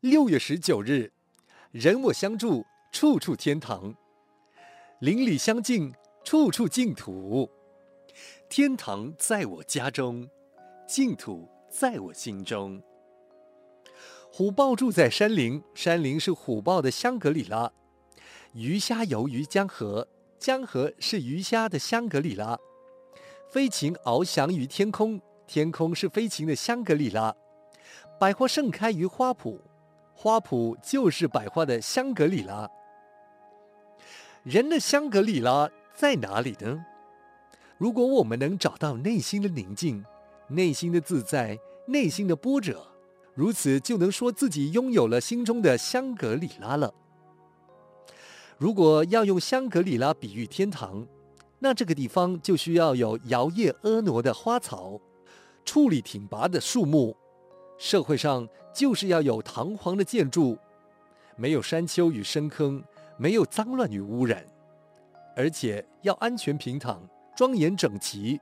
六月十九日，人我相助，处处天堂；邻里相敬，处处净土。天堂在我家中，净土在我心中。虎豹住在山林，山林是虎豹的香格里拉。鱼虾游于江河，江河是鱼虾的香格里拉。飞禽翱翔于天空，天空是飞禽的香格里拉。百花盛开于花圃，花圃就是百花的香格里拉。人的香格里拉在哪里呢？如果我们能找到内心的宁静、内心的自在、内心的波折。如此就能说自己拥有了心中的香格里拉了。如果要用香格里拉比喻天堂，那这个地方就需要有摇曳婀娜的花草，矗立挺拔的树木。社会上就是要有堂皇的建筑，没有山丘与深坑，没有脏乱与污染，而且要安全平躺、庄严整齐。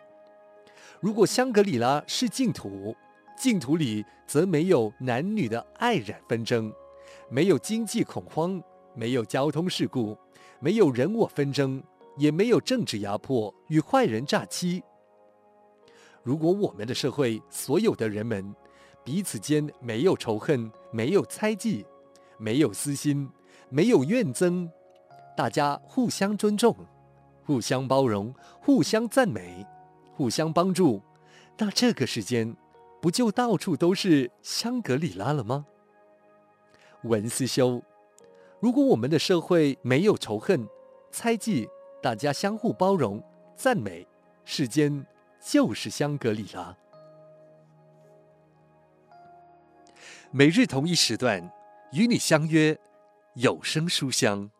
如果香格里拉是净土，净土里则没有男女的爱染纷争，没有经济恐慌，没有交通事故，没有人我纷争，也没有政治压迫与坏人诈欺。如果我们的社会所有的人们彼此间没有仇恨，没有猜忌，没有私心，没有怨憎，大家互相尊重，互相包容，互相赞美，互相帮助，那这个世间。不就到处都是香格里拉了吗？文思修，如果我们的社会没有仇恨、猜忌，大家相互包容、赞美，世间就是香格里拉。每日同一时段与你相约有声书香。